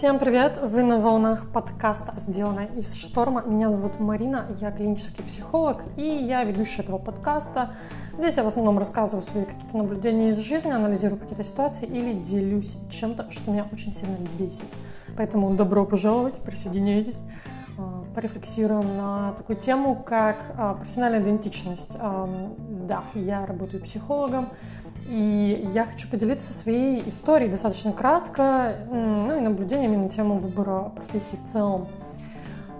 Всем привет! Вы на волнах подкаста «Сделано из шторма». Меня зовут Марина, я клинический психолог и я ведущая этого подкаста. Здесь я в основном рассказываю свои какие-то наблюдения из жизни, анализирую какие-то ситуации или делюсь чем-то, что меня очень сильно бесит. Поэтому добро пожаловать, присоединяйтесь а, порефлексируем на такую тему, как а, профессиональная идентичность. Да, я работаю психологом, и я хочу поделиться своей историей достаточно кратко, ну и наблюдениями на тему выбора профессии в целом.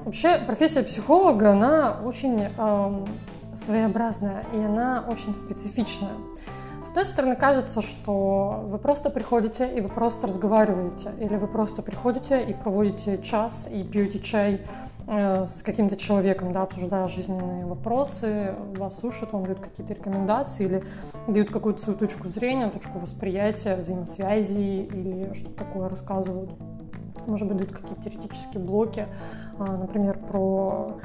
Вообще, профессия психолога, она очень э, своеобразная, и она очень специфичная. С одной стороны, кажется, что вы просто приходите и вы просто разговариваете, или вы просто приходите и проводите час и пьете чай э, с каким-то человеком, да, обсуждая жизненные вопросы, вас слушают, вам дают какие-то рекомендации или дают какую-то свою точку зрения, точку восприятия, взаимосвязи или что-то такое рассказывают. Может быть, дают какие-то теоретические блоки, э, например, про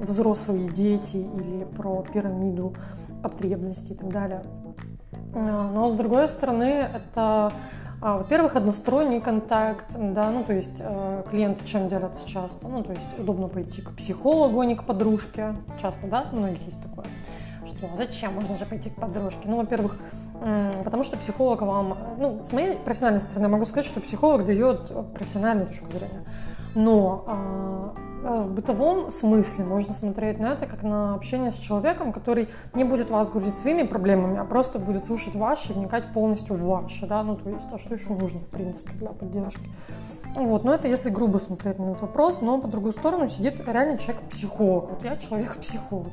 взрослые дети или про пирамиду потребностей и так далее. А, но с другой стороны, это, а, во-первых, односторонний контакт, да, ну то есть э, клиенты чем делятся часто, ну то есть удобно пойти к психологу, а не к подружке, часто, да, у многих есть такое. Что зачем, можно же пойти к подружке? Ну, во-первых, потому что психолог вам, ну, с моей профессиональной стороны могу сказать, что психолог дает профессиональную точку зрения. Но Э, в бытовом смысле можно смотреть на это как на общение с человеком, который не будет вас грузить своими проблемами, а просто будет слушать ваши вникать полностью в ваши, да, ну то есть, а что еще нужно, в принципе, для поддержки. Вот, но это если грубо смотреть на этот вопрос, но по другую сторону сидит реально человек-психолог. Вот я человек-психолог.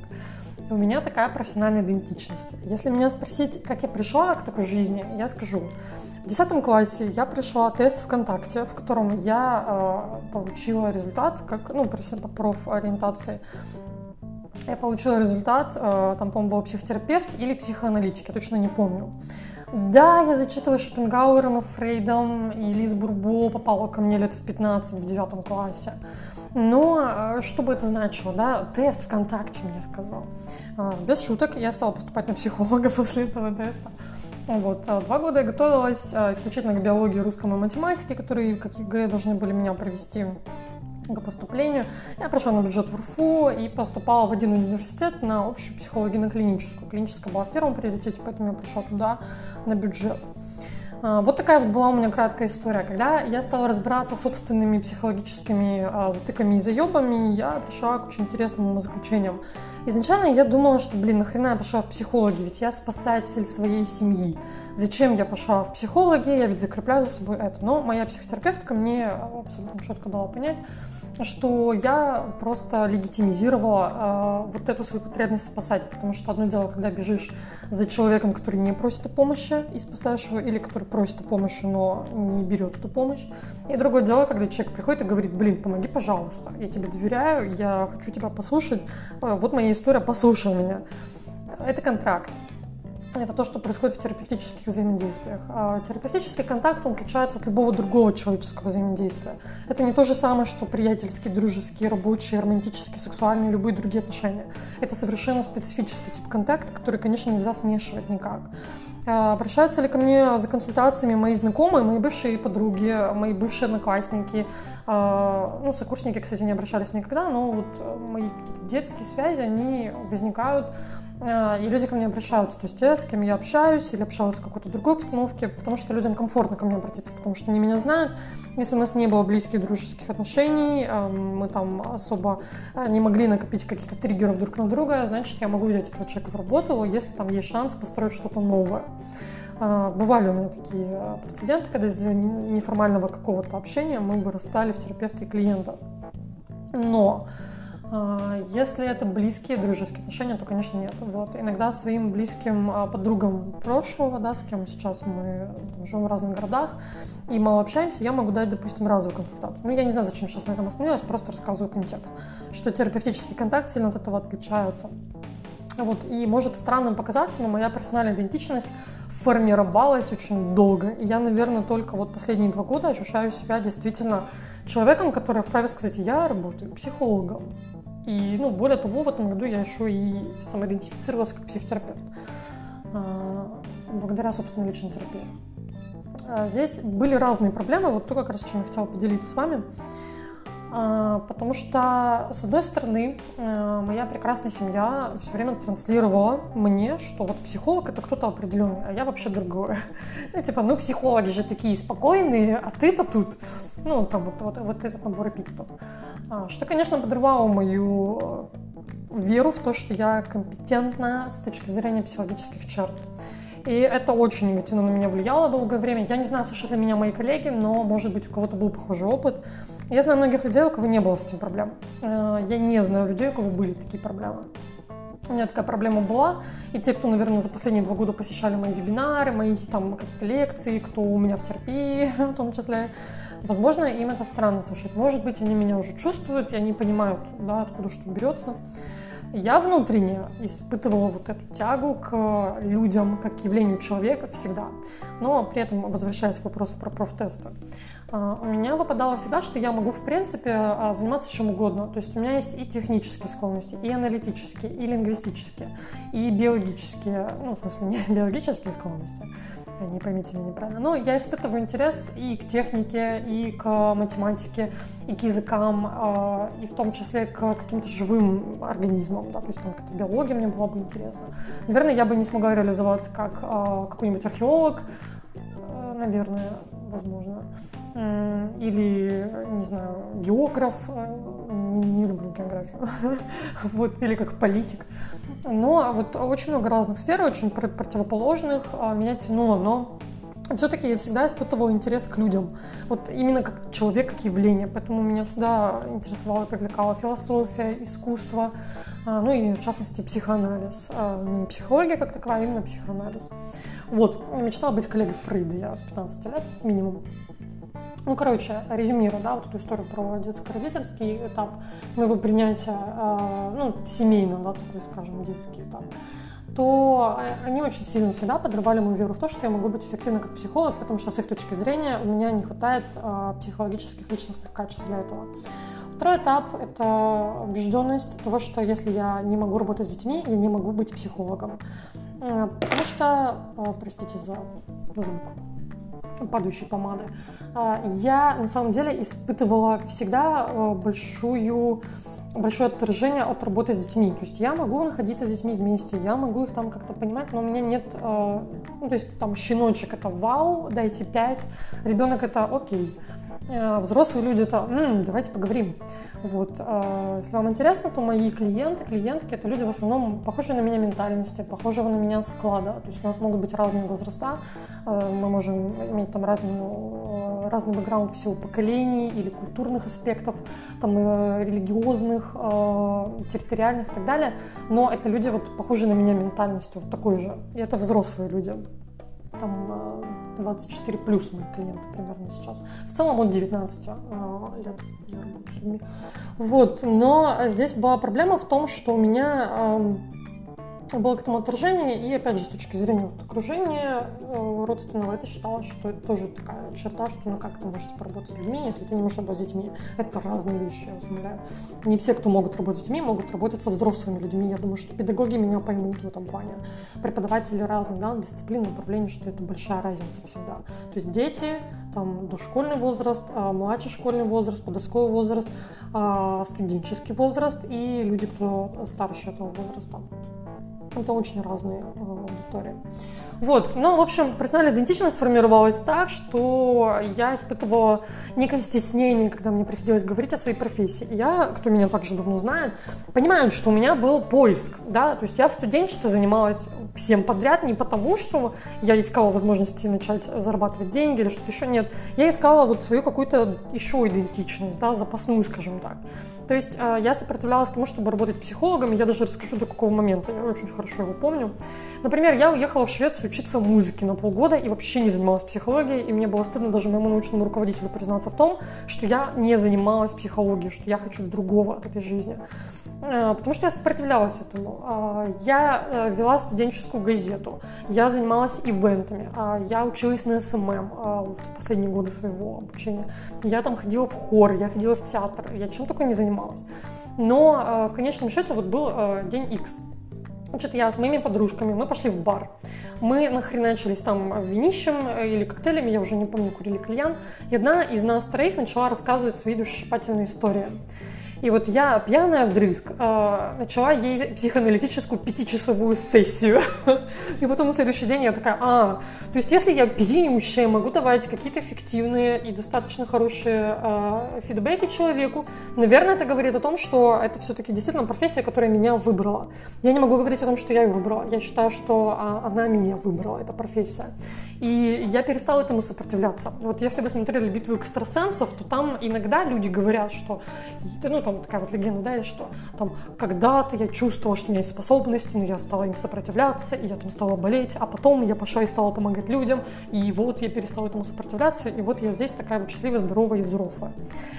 У меня такая профессиональная идентичность. Если меня спросить, как я пришла к такой жизни, я скажу. В 10 классе я пришла тест ВКонтакте, в котором я э, получила результат, как, ну, по профориентации. Я получила результат, э, там, по-моему, был психотерапевт или психоаналитик, я точно не помню. Да, я зачитывала Шопенгауэром и Фрейдом, и Лиз Бурбо попала ко мне лет в 15 в девятом классе. Но э, что бы это значило, да? Тест ВКонтакте мне сказал. А, без шуток, я стала поступать на психолога после этого теста. Вот. А, два года я готовилась а, исключительно к биологии, русскому и математике, которые, как ЕГЭ, должны были меня провести к поступлению. Я прошла на бюджет в УрФУ и поступала в один университет на общую психологию, на клиническую. Клиническая была в первом приоритете, поэтому я пришла туда на бюджет. А, вот такая вот была у меня краткая история. Когда я стала разбираться с собственными психологическими а, затыками и заебами, я пришла к очень интересным заключениям. Изначально я думала, что, блин, нахрена я пошла в психологи, ведь я спасатель своей семьи. Зачем я пошла в психологи, я ведь закрепляю за собой это. Но моя психотерапевтка мне абсолютно четко дала понять, что я просто легитимизировала э, вот эту свою потребность спасать, потому что одно дело, когда бежишь за человеком, который не просит о помощи и спасаешь его, или который просит о помощи, но не берет эту помощь. И другое дело, когда человек приходит и говорит, блин, помоги, пожалуйста, я тебе доверяю, я хочу тебя послушать, э, вот моя история, послушай меня. Это контракт это то, что происходит в терапевтических взаимодействиях. А терапевтический контакт он отличается от любого другого человеческого взаимодействия. Это не то же самое, что приятельские, дружеские, рабочие, романтические, сексуальные, любые другие отношения. Это совершенно специфический тип контакта, который, конечно, нельзя смешивать никак. А обращаются ли ко мне за консультациями мои знакомые, мои бывшие подруги, мои бывшие одноклассники, а, ну, сокурсники, кстати, не обращались никогда, но вот мои какие-то детские связи, они возникают и люди ко мне обращаются, то есть те, с кем я общаюсь или общалась в какой-то другой обстановке, потому что людям комфортно ко мне обратиться, потому что они меня знают. Если у нас не было близких дружеских отношений, а, мы там особо а, не могли накопить каких-то триггеров друг на друга, значит, я могу взять этого человека в работу, если там есть шанс построить что-то новое. Бывали у меня такие прецеденты, когда из неформального какого-то общения мы вырастали в терапевта и клиента. Но если это близкие дружеские отношения, то, конечно, нет. Вот. Иногда своим близким а, подругам прошлого, да, с кем сейчас мы там, живем в разных городах и мало общаемся, я могу дать, допустим, разовую консультацию. Ну, я не знаю, зачем сейчас на этом остановилась, просто рассказываю контекст, что терапевтический контакт сильно от этого отличается. Вот, и может странным показаться, но моя профессиональная идентичность формировалась очень долго. И я, наверное, только вот последние два года ощущаю себя действительно человеком, который вправе сказать, я работаю психологом. И, ну, более того, в этом году я еще и самоидентифицировалась как психотерапевт. А, благодаря, собственно, личной терапии. здесь были разные проблемы, вот то, как раз чем я хотела поделиться с вами. А, потому что, с одной стороны, э, моя прекрасная семья все время транслировала мне, что вот психолог это кто-то определенный, а я вообще другое. Ну, типа, ну, психологи же такие спокойные, а ты-то тут. Ну, там вот, вот, вот этот набор эпитетов. А, что, конечно, подрывало мою э, веру в то, что я компетентна с точки зрения психологических черт. И это очень негативно на меня влияло долгое время. Я не знаю, слышат ли меня мои коллеги, но, может быть, у кого-то был похожий опыт. Я знаю многих людей, у кого не было с этим проблем. Э, я не знаю людей, у кого были такие проблемы. У меня такая проблема была, и те, кто, наверное, за последние два года посещали мои вебинары, мои там какие-то лекции, кто у меня в терапии, в том числе, возможно, им это странно слушать. Может быть, они меня уже чувствуют, и они понимают, да, откуда что берется. Я внутренне испытывала вот эту тягу к людям, как к явлению человека всегда. Но при этом, возвращаясь к вопросу про профтесты, у меня выпадало всегда, что я могу, в принципе, а, заниматься чем угодно. То есть у меня есть и технические склонности, и аналитические, и лингвистические, и биологические, ну, в смысле, не биологические склонности, не поймите меня неправильно. Но я испытываю интерес и к технике, и к математике, и к языкам, а, и в том числе к каким-то живым организмам, да, то есть там какая-то биология мне была бы интересна. Наверное, я бы не смогла реализоваться как какой-нибудь археолог, э, наверное, возможно или, не знаю, географ, э, не люблю географию, вот, или как политик. Но вот очень много разных сфер, очень противоположных а, меня тянуло, но все-таки я всегда испытывала интерес к людям. Вот именно как человек, как явление. Поэтому меня всегда интересовала и привлекала философия, искусство, а, ну и в частности психоанализ. А, не психология как таковая, а именно психоанализ. Вот, мечтала быть коллегой Фрейда я с 15 лет минимум. Ну, короче, резюмируя, да, вот эту историю про детско-родительский этап, моего принятия, э, ну, семейного, да, такой, скажем, детский этап, то они очень сильно всегда подрывали мою веру в то, что я могу быть эффективной как психолог, потому что с их точки зрения у меня не хватает э, психологических личностных качеств для этого. Второй этап – это убежденность того, что если я не могу работать с детьми, я не могу быть психологом. Потому что, простите за звук, падающей помады. А, я на самом деле испытывала всегда э, большую большое отторжение от работы с детьми. То есть я могу находиться с детьми вместе, я могу их там как-то понимать, но у меня нет, э, ну, то есть там щеночек это вау, дайте пять, ребенок это окей. Э, взрослые люди это м-м, давайте поговорим. Вот. Э, если вам интересно, то мои клиенты, клиентки это люди в основном похожие на меня ментальности, похожего на меня склада. То есть у нас могут быть разные возраста, э, мы можем иметь там разную, разный бэкграунд всего поколений или культурных аспектов, там религиозных, территориальных и так далее. Но это люди вот похожие на меня ментальностью, вот такой же. И это взрослые люди там 24 э, плюс мои клиенты примерно сейчас. В целом от 19 э, лет я работаю с людьми. Вот, но здесь была проблема в том, что у меня эм, было к этому отторжение, и опять же, с точки зрения вот, окружения э, родственного, это считалось, что это тоже такая черта, что ну как ты можешь поработать с людьми, если ты не можешь работать с детьми. Это разные вещи, я вас. Не все, кто могут работать с детьми, могут работать со взрослыми людьми. Я думаю, что педагоги меня поймут в этом плане. Преподаватели разные, да, дисциплины, направления, что это большая разница всегда. То есть дети, там, дошкольный возраст, а, младший школьный возраст, подростковый возраст, а, студенческий возраст и люди, кто старше этого возраста. Это очень разные э, аудитории. Вот, ну, в общем, персональная идентичность сформировалась так, что я испытывала некое стеснение, когда мне приходилось говорить о своей профессии. Я, кто меня также давно знает, понимают, что у меня был поиск, да, то есть я в студенчестве занималась всем подряд не потому, что я искала возможности начать зарабатывать деньги или что-то еще, нет, я искала вот свою какую-то еще идентичность, да, запасную, скажем так. То есть э, я сопротивлялась тому, чтобы работать психологом, я даже расскажу до какого момента, я очень хорошо его помню. Например, я уехала в Швецию учиться музыке на полгода и вообще не занималась психологией, и мне было стыдно даже моему научному руководителю признаться в том, что я не занималась психологией, что я хочу другого от этой жизни. Э, потому что я сопротивлялась этому. Э, я вела студенческую газету, я занималась ивентами, я училась на SMM в последние годы своего обучения. Я там ходила в хор, я ходила в театр, я чем только не занималась. Но в конечном счете вот был день X, Значит, я с моими подружками, мы пошли в бар. Мы нахреначились там винищем или коктейлями, я уже не помню, курили кальян. И одна из нас троих начала рассказывать свои душесчипательные истории. И вот я, пьяная вдрызг, э, начала ей психоаналитическую пятичасовую сессию. И потом на следующий день я такая, а, то есть если я пьянющая, могу давать какие-то эффективные и достаточно хорошие э, фидбэки человеку, наверное, это говорит о том, что это все-таки действительно профессия, которая меня выбрала. Я не могу говорить о том, что я ее выбрала. Я считаю, что а, она меня выбрала, эта профессия. И я перестала этому сопротивляться. Вот если вы смотрели «Битву экстрасенсов», то там иногда люди говорят, что, ну, там такая вот легенда, да, что там когда-то я чувствовала, что у меня есть способности, но я стала им сопротивляться, и я там стала болеть, а потом я пошла и стала помогать людям, и вот я перестала этому сопротивляться, и вот я здесь такая вот счастливая, здоровая и взрослая.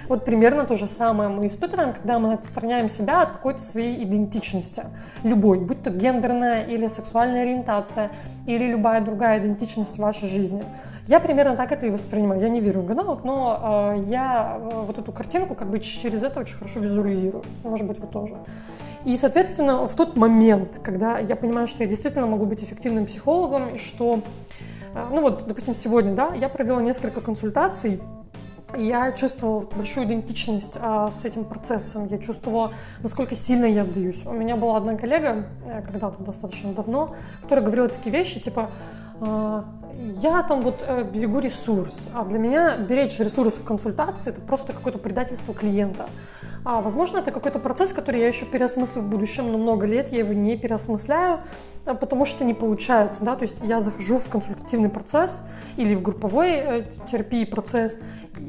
Вот примерно то же самое мы испытываем, когда мы отстраняем себя от какой-то своей идентичности, любой, будь то гендерная или сексуальная ориентация, или любая другая идентичность в вашей жизни. Я примерно так это и воспринимаю. Я не верю в гадалок, но э, я э, вот эту картинку как бы через это очень хорошо визуализирую. Может быть, вы тоже. И, соответственно, в тот момент, когда я понимаю, что я действительно могу быть эффективным психологом, и что, э, ну вот, допустим, сегодня, да, я провела несколько консультаций, я чувствовала большую идентичность а, с этим процессом. Я чувствовала, насколько сильно я отдаюсь. У меня была одна коллега, э, когда-то достаточно давно, которая говорила такие вещи, типа, а, я там вот э, берегу ресурс, а для меня беречь ресурс в консультации это просто какое-то предательство клиента. А, возможно, это какой-то процесс, который я еще переосмыслю в будущем, но много лет я его не переосмысляю, а, потому что не получается, да, то есть я захожу в консультативный процесс или в групповой э, терапии процесс,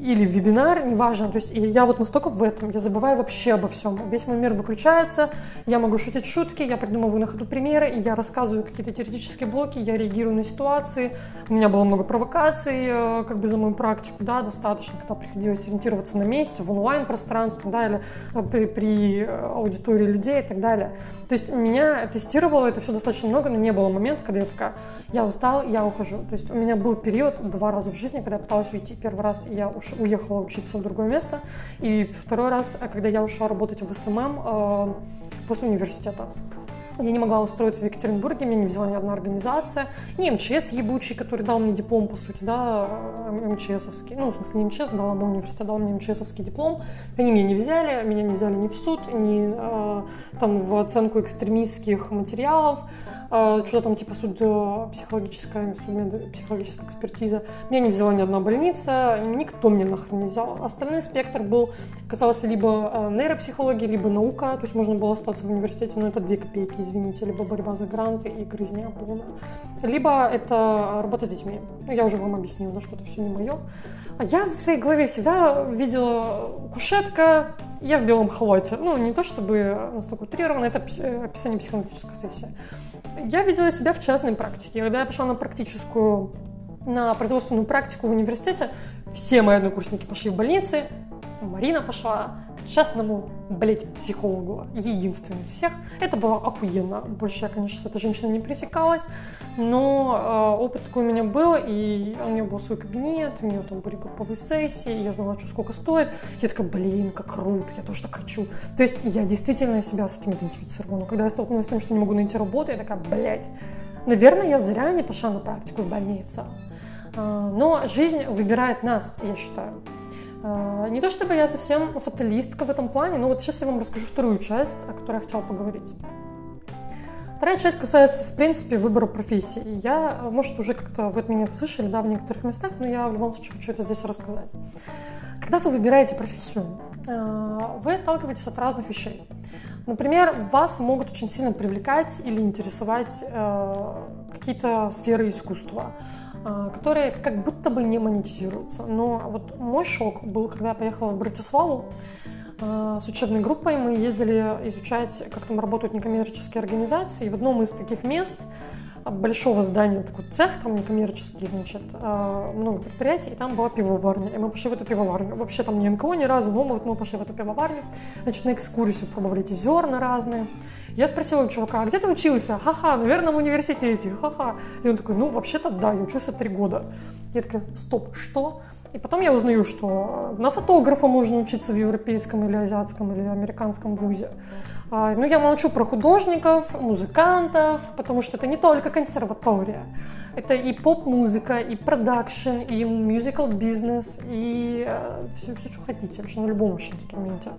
или вебинар, неважно, то есть я вот настолько в этом, я забываю вообще обо всем, весь мой мир выключается, я могу шутить шутки, я придумываю на ходу примеры, я рассказываю какие-то теоретические блоки, я реагирую на ситуации, у меня было много провокаций, э, как бы за мою практику, да, достаточно, когда приходилось ориентироваться на месте, в онлайн-пространстве, да, или э, при, при аудитории людей и так далее. То есть меня тестировало это все достаточно много, но не было момента, когда я такая, я устал, я ухожу. То есть у меня был период два раза в жизни, когда я пыталась уйти. Первый раз я уш, уехала учиться в другое место, и второй раз, когда я ушла работать в SMM э, после университета. Я не могла устроиться в Екатеринбурге, меня не взяла ни одна организация, ни МЧС ебучий, который дал мне диплом, по сути, да, МЧСовский, ну, в смысле, не МЧС, дала мой университет, дал мне МЧСовский диплом, они меня не взяли, меня не взяли ни в суд, ни э, там в оценку экстремистских материалов, э, что-то там типа суд психологическая, суд психологическая экспертиза, меня не взяла ни одна больница, никто мне нахрен не взял. Остальной спектр был, казалось, либо э, нейропсихология, либо наука, то есть можно было остаться в университете, но это две копейки извините, либо борьба за гранты и грызня полная, либо это работа с детьми. Я уже вам объяснила, что это все не мое. А я в своей голове всегда видела кушетка, я в белом халате. Ну, не то чтобы настолько утрированно, это описание психоаналитической сессии. Я видела себя в частной практике. Когда я пошла на практическую, на производственную практику в университете, все мои однокурсники пошли в больницы, Марина пошла частному, блять, психологу, единственный из всех. Это было охуенно. Больше я, конечно, с этой женщиной не пресекалась, но э, опыт такой у меня был, и у нее был свой кабинет, у нее там были групповые сессии, я знала, что сколько стоит. Я такая, блин, как круто, я тоже так хочу. То есть я действительно себя с этим идентифицировала. Но когда я столкнулась с тем, что не могу найти работу, я такая, блять, наверное, я зря не пошла на практику в больницу. Э, но жизнь выбирает нас, я считаю. А, не то чтобы я совсем фаталистка в этом плане, но вот сейчас я вам расскажу вторую часть, о которой я хотела поговорить. Вторая часть касается, в принципе, выбора профессии. Я, может, уже как-то вы от меня это слышали, да, в некоторых местах, но я в любом случае хочу это здесь рассказать. Когда вы выбираете профессию, а, вы отталкиваетесь от разных вещей. Например, вас могут очень сильно привлекать или интересовать а, какие-то сферы искусства, которые как будто бы не монетизируются. Но вот мой шок был, когда я поехала в Братиславу а, с учебной группой. Мы ездили изучать, как там работают некоммерческие организации. И в одном из таких мест большого здания, такой цех, там некоммерческий, значит, а, много предприятий, и там была пивоварня. И мы пошли в эту пивоварню. Вообще там не НКО ни разу, но мы, вот мы пошли в эту пивоварню. Значит, на экскурсию пробовали эти зерна разные. Я спросила у чувака, а где ты учился? Ха-ха, наверное, в университете, ха-ха. И он такой, ну, вообще-то да, я учился три года. Я такая, стоп, что? И потом я узнаю, что на фотографа можно учиться в европейском или азиатском или американском вузе. А, ну, я молчу про художников, музыкантов, потому что это не только консерватория. Это и поп-музыка, и продакшн, и мюзикл бизнес, и все, все, что хотите, вообще на любом вообще инструменте.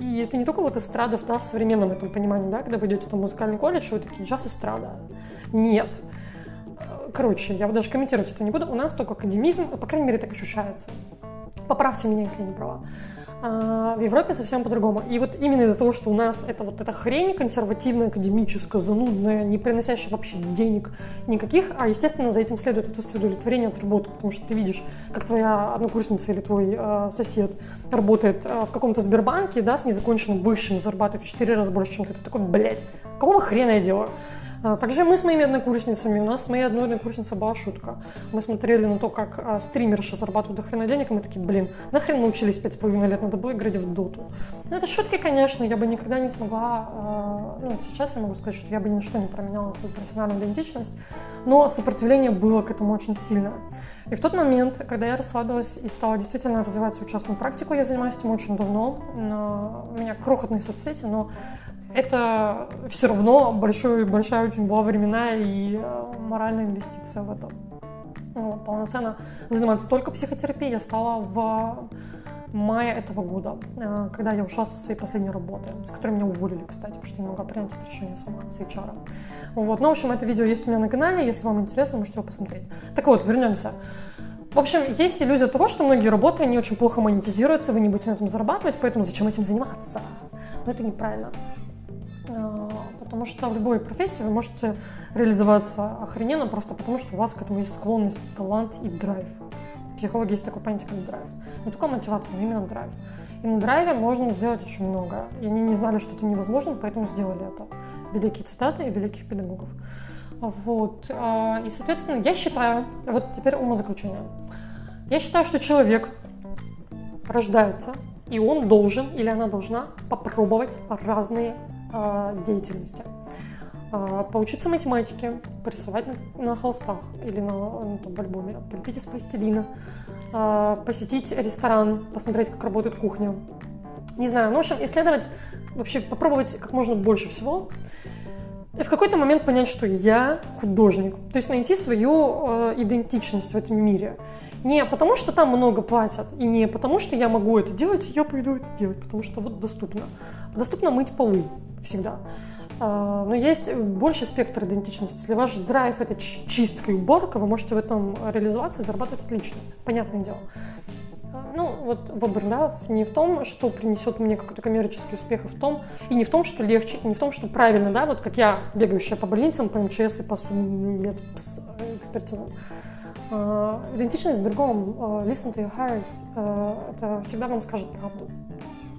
И это не только вот эстрада да, в современном этом понимании, да, когда вы идете в музыкальный колледж, вы такие, джаз эстрада. Нет. Короче, я даже комментировать это не буду. У нас только академизм, по крайней мере, так ощущается. Поправьте меня, если не права. А в Европе совсем по-другому. И вот именно из-за того, что у нас это вот эта хрень консервативная, академическая, занудная, не приносящая вообще денег никаких, а, естественно, за этим следует это удовлетворение от работы, потому что ты видишь, как твоя однокурсница или твой э, сосед работает э, в каком-то Сбербанке, да, с незаконченным высшим, зарабатывает в 4 раза больше, чем ты. Ты такой, блядь, какого хрена я делаю? А, также мы с моими однокурсницами, у нас с моей одной однокурсницей была шутка. Мы смотрели на то, как а, стримерши зарабатывают до хрена денег, и мы такие, блин, нахрен научились пять с половиной лет, надо было играть в доту. Ну, это шутки, конечно, я бы никогда не смогла, а, ну, сейчас я могу сказать, что я бы ни на что не променяла свою профессиональную идентичность, но сопротивление было к этому очень сильно. И в тот момент, когда я расслабилась и стала действительно развивать свою частную практику, я занимаюсь этим очень давно, у меня крохотные соцсети, но это все равно большой, большая очень была временная и э, моральная инвестиция в это. Вот, полноценно заниматься только психотерапией я стала в мае этого года, э, когда я ушла со своей последней работы, с которой меня уволили, кстати, потому что не могла принять это решение сама с HR. Вот. Ну, в общем, это видео есть у меня на канале, если вам интересно, можете его посмотреть. Так вот, вернемся. В общем, есть иллюзия того, что многие работы, они очень плохо монетизируются, вы не будете на этом зарабатывать, поэтому зачем этим заниматься? Но это неправильно. А, потому что в любой профессии вы можете реализоваться охрененно просто потому, что у вас к этому есть склонность, талант и драйв. В психологии есть такое понятие, как драйв. Не только мотивация, но именно драйв. И на драйве можно сделать очень много. И они не знали, что это невозможно, поэтому сделали это. Великие цитаты и великих педагогов. Вот. А, и, соответственно, я считаю, вот теперь умозаключение. Я считаю, что человек рождается, и он должен или она должна попробовать разные деятельности. А, поучиться математике, порисовать на, холстах или на, на том, альбоме, полепить из пластилина, а, посетить ресторан, посмотреть, как работает кухня. Не знаю, ну, в общем, исследовать, вообще попробовать как можно больше всего. И в какой-то момент понять, что я художник. То есть найти свою э, идентичность в этом мире. Не потому, что там много платят, и не потому, что я могу это делать, я пойду это делать, потому что вот доступно. Доступно мыть полы всегда. А, но есть больше спектр идентичности. Если ваш драйв — это чистка и уборка, вы можете в этом реализоваться и зарабатывать отлично. Понятное дело. А, ну, вот выбор, да, не в том, что принесет мне какой-то коммерческий успех, а в том, и не в том, что легче, и не в том, что правильно, да, вот как я, бегающая по больницам, по МЧС и по экспертизам Э, идентичность в другом, э, listen to your heart, э, это всегда вам скажет правду.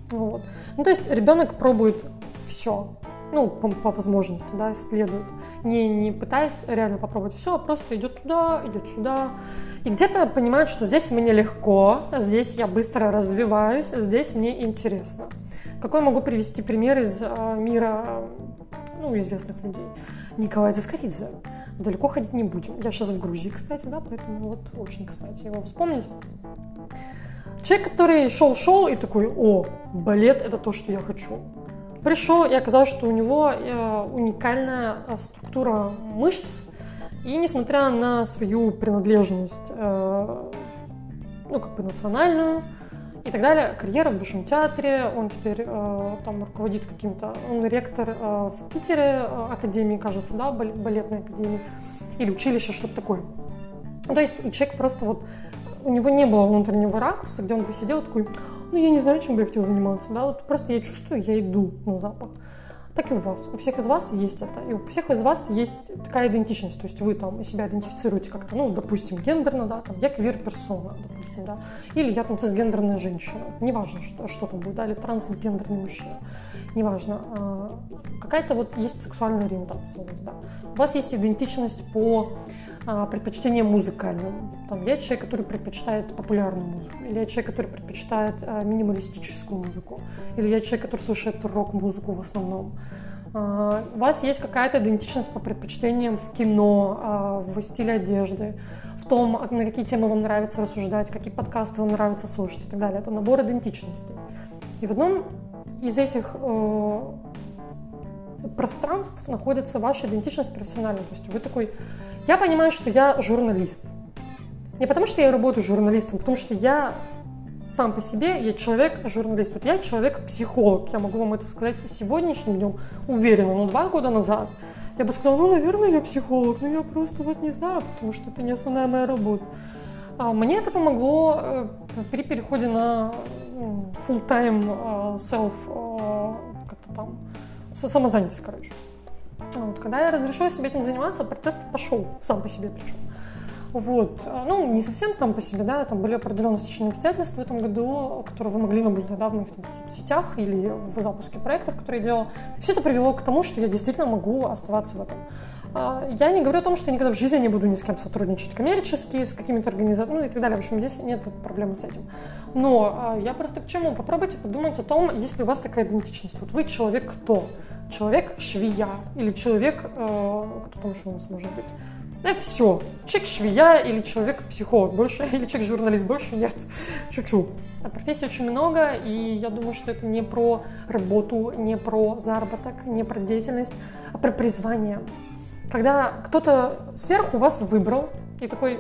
Вот. Ну, то есть ребенок пробует все, ну, по, по возможности, да, исследует, не, не пытаясь реально попробовать все, а просто идет туда, идет сюда, и где-то понимает, что здесь мне легко, здесь я быстро развиваюсь, здесь мне интересно. Какой могу привести пример из мира ну, известных людей? Николай Заскоридзе далеко ходить не будем. Я сейчас в Грузии, кстати, да, поэтому вот очень, кстати, его вспомнить. Человек, который шел-шел и такой, о, балет – это то, что я хочу. Пришел и оказалось, что у него э, уникальная э, структура мышц, и несмотря на свою принадлежность, э, ну, как бы национальную, и так далее. Карьера в Большом театре, он теперь э, там руководит каким-то, он ректор э, в Питере академии, кажется, да, балетной академии, или училище, что-то такое. То есть и человек просто вот, у него не было внутреннего ракурса, где он посидел такой, ну я не знаю, чем бы я хотел заниматься, да, вот просто я чувствую, я иду на запах так и у вас. У всех из вас есть это. И у всех из вас есть такая идентичность. То есть вы там себя идентифицируете как-то, ну, допустим, гендерно, да, там, я квир-персона, допустим, да, или я там цисгендерная женщина. Неважно, что, что там будет, да, или трансгендерный мужчина. Неважно. А, какая-то вот есть сексуальная ориентация у вас, да. У вас есть идентичность по а, предпочтением музыкальным. Там, я человек, который предпочитает популярную музыку, или я человек, который предпочитает а, минималистическую музыку, или я человек, который слушает рок-музыку в основном. А, у вас есть какая-то идентичность по предпочтениям в кино, в стиле одежды, в том, на какие темы вам нравится рассуждать, какие подкасты вам нравится слушать и так далее. Это набор идентичностей. И в одном из этих э, пространств находится ваша идентичность профессиональная. То есть вы такой, я понимаю, что я журналист. Не потому что я работаю журналистом, потому что я сам по себе, я человек-журналист. Вот я человек-психолог. Я могу вам это сказать сегодняшним днем уверенно, но два года назад я бы сказала, ну, наверное, я психолог, но я просто вот не знаю, потому что это не основная моя работа. А мне это помогло э, при переходе на full-time э, self, э, как-то там, самозанятость, короче. Вот, когда я разрешила себе этим заниматься, процесс пошел сам по себе причем. Вот. Ну, не совсем сам по себе, да, там были определенные стечения обстоятельств в этом году, которые вы могли наблюдать да, в моих там, соцсетях или в запуске проектов, которые я делала. Все это привело к тому, что я действительно могу оставаться в этом. А, я не говорю о том, что я никогда в жизни не буду ни с кем сотрудничать коммерчески, с какими-то организациями, ну и так далее. В общем, здесь нет проблемы с этим. Но а, я просто к чему? Попробуйте подумать о том, если у вас такая идентичность. Вот вы человек кто? Человек швея или человек, э, кто там еще у нас может быть? Да все. Человек-швея или человек-психолог больше, или человек-журналист больше нет. Шучу. А профессий очень много, и я думаю, что это не про работу, не про заработок, не про деятельность, а про призвание. Когда кто-то сверху вас выбрал и такой,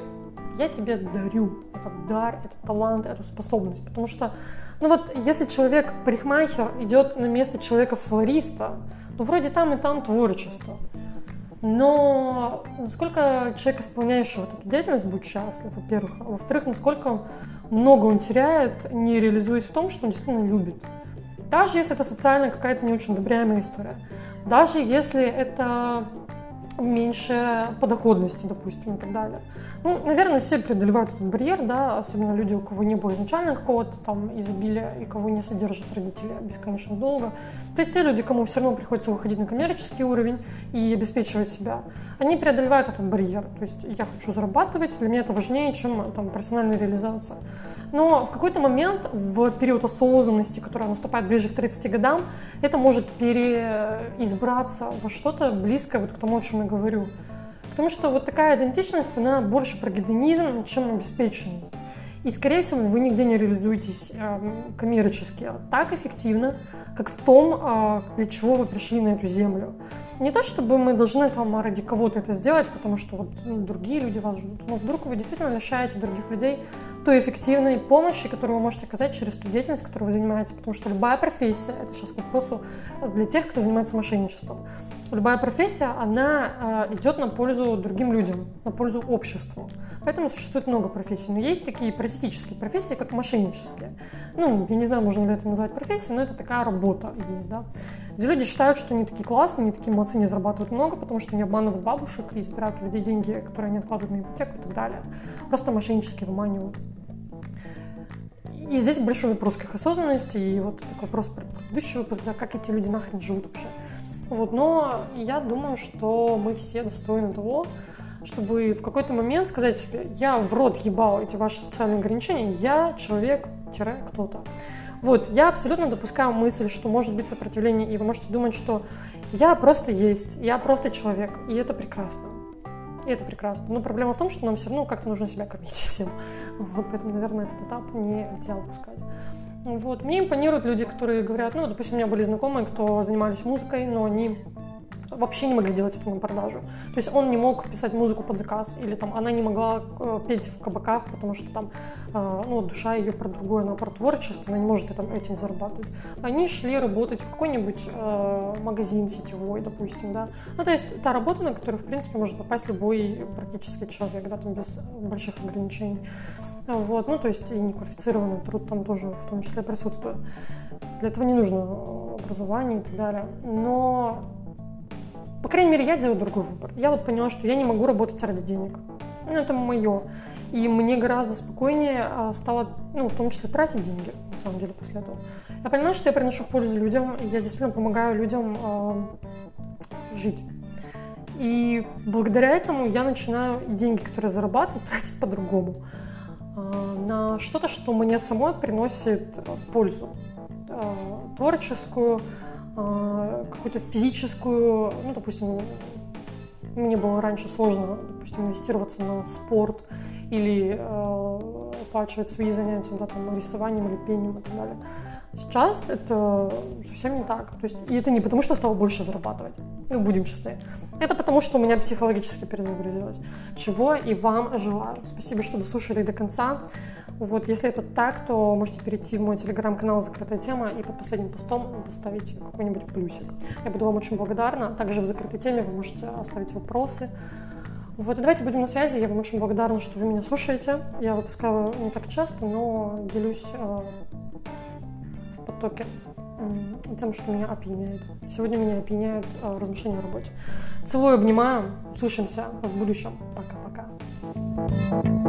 я тебе дарю этот дар, этот талант, эту способность. Потому что, ну вот, если человек парикмахер идет на место человека-флориста, ну вроде там и там творчество. Но насколько человек, исполняющий вот эту деятельность, будет счастлив, во-первых. А во-вторых, насколько много он теряет, не реализуясь в том, что он действительно любит. Даже если это социально какая-то не очень одобряемая история. Даже если это меньше подоходности, допустим, и так далее. Ну, наверное, все преодолевают этот барьер, да, особенно люди, у кого не было изначально какого-то там изобилия и кого не содержат родители бесконечно долго. То есть те люди, кому все равно приходится выходить на коммерческий уровень и обеспечивать себя, они преодолевают этот барьер. То есть я хочу зарабатывать, для меня это важнее, чем там профессиональная реализация. Но в какой-то момент, в период осознанности, который наступает ближе к 30 годам, это может переизбраться во что-то близкое вот к тому, о чем я говорю. Потому что вот такая идентичность, она больше про гедонизм, чем обеспеченность. И, скорее всего, вы нигде не реализуетесь э, коммерчески так эффективно, как в том, э, для чего вы пришли на эту землю. Не то, чтобы мы должны там ради кого-то это сделать, потому что вот ну, другие люди вас ждут. Но вдруг вы действительно лишаете других людей той эффективной помощи, которую вы можете оказать через ту деятельность, которой вы занимаетесь. Потому что любая профессия, это сейчас к вопросу для тех, кто занимается мошенничеством, любая профессия, она э, идет на пользу другим людям, на пользу обществу. Поэтому существует много профессий. Но есть такие паразитические профессии, как мошеннические. Ну, я не знаю, можно ли это назвать профессией, но это такая работа есть, да. Где люди считают, что они такие классные, они такие молодцы, не зарабатывают много, потому что они обманывают бабушек и забирают у людей деньги, которые они откладывают на ипотеку и так далее. Просто мошеннически выманивают. И здесь большой вопрос к их осознанности, и вот такой вопрос про предыдущий выпуск, да, как эти люди нахрен живут вообще. Вот, но я думаю, что мы все достойны того, чтобы в какой-то момент сказать себе, я в рот ебал эти ваши социальные ограничения, я человек-кто-то. Вот, я абсолютно допускаю мысль, что может быть сопротивление, и вы можете думать, что я просто есть, я просто человек, и это прекрасно. И это прекрасно. Но проблема в том, что нам все равно как-то нужно себя кормить всем. Вот, поэтому, наверное, этот этап нельзя упускать. Вот. Мне импонируют люди, которые говорят, ну, допустим, у меня были знакомые, кто занимались музыкой, но они вообще не могли делать это на продажу. То есть он не мог писать музыку под заказ, или там она не могла э, петь в кабаках, потому что там э, ну, душа ее про другое, она про творчество, она не может этим, этим зарабатывать. Они шли работать в какой-нибудь э, магазин сетевой, допустим, да. Ну, то есть та работа, на которую, в принципе, может попасть любой практически человек, да, там без больших ограничений. Вот, ну, то есть и неквалифицированный труд там тоже в том числе присутствует. Для этого не нужно образование и так далее. Но, по крайней мере, я делаю другой выбор. Я вот поняла, что я не могу работать ради денег. Ну, это мое. И мне гораздо спокойнее а, стало, ну, в том числе, тратить деньги, на самом деле, после этого. Я понимаю, что я приношу пользу людям, и я действительно помогаю людям э, жить. И благодаря этому я начинаю деньги, которые зарабатываю, тратить по-другому. Э, на что-то, что мне самой приносит э, пользу. Э, творческую, какую-то физическую, ну, допустим, мне было раньше сложно, допустим, инвестироваться на спорт или оплачивать свои занятия, да, там, рисованием или пением и так далее. Сейчас это совсем не так. То есть, и это не потому, что я стала больше зарабатывать. Ну, будем честны. Это потому, что у меня психологически перезагрузилось. Чего и вам желаю. Спасибо, что дослушали до конца. Вот, если это так, то можете перейти в мой телеграм-канал «Закрытая тема» и под последним постом поставить какой-нибудь плюсик. Я буду вам очень благодарна. Также в «Закрытой теме» вы можете оставить вопросы. Вот, и давайте будем на связи. Я вам очень благодарна, что вы меня слушаете. Я выпускаю не так часто, но делюсь э, в потоке тем, что меня опьяняет. Сегодня меня опьяняет э, размышления о работе. Целую, обнимаю, слышимся в будущем. Пока-пока. thank you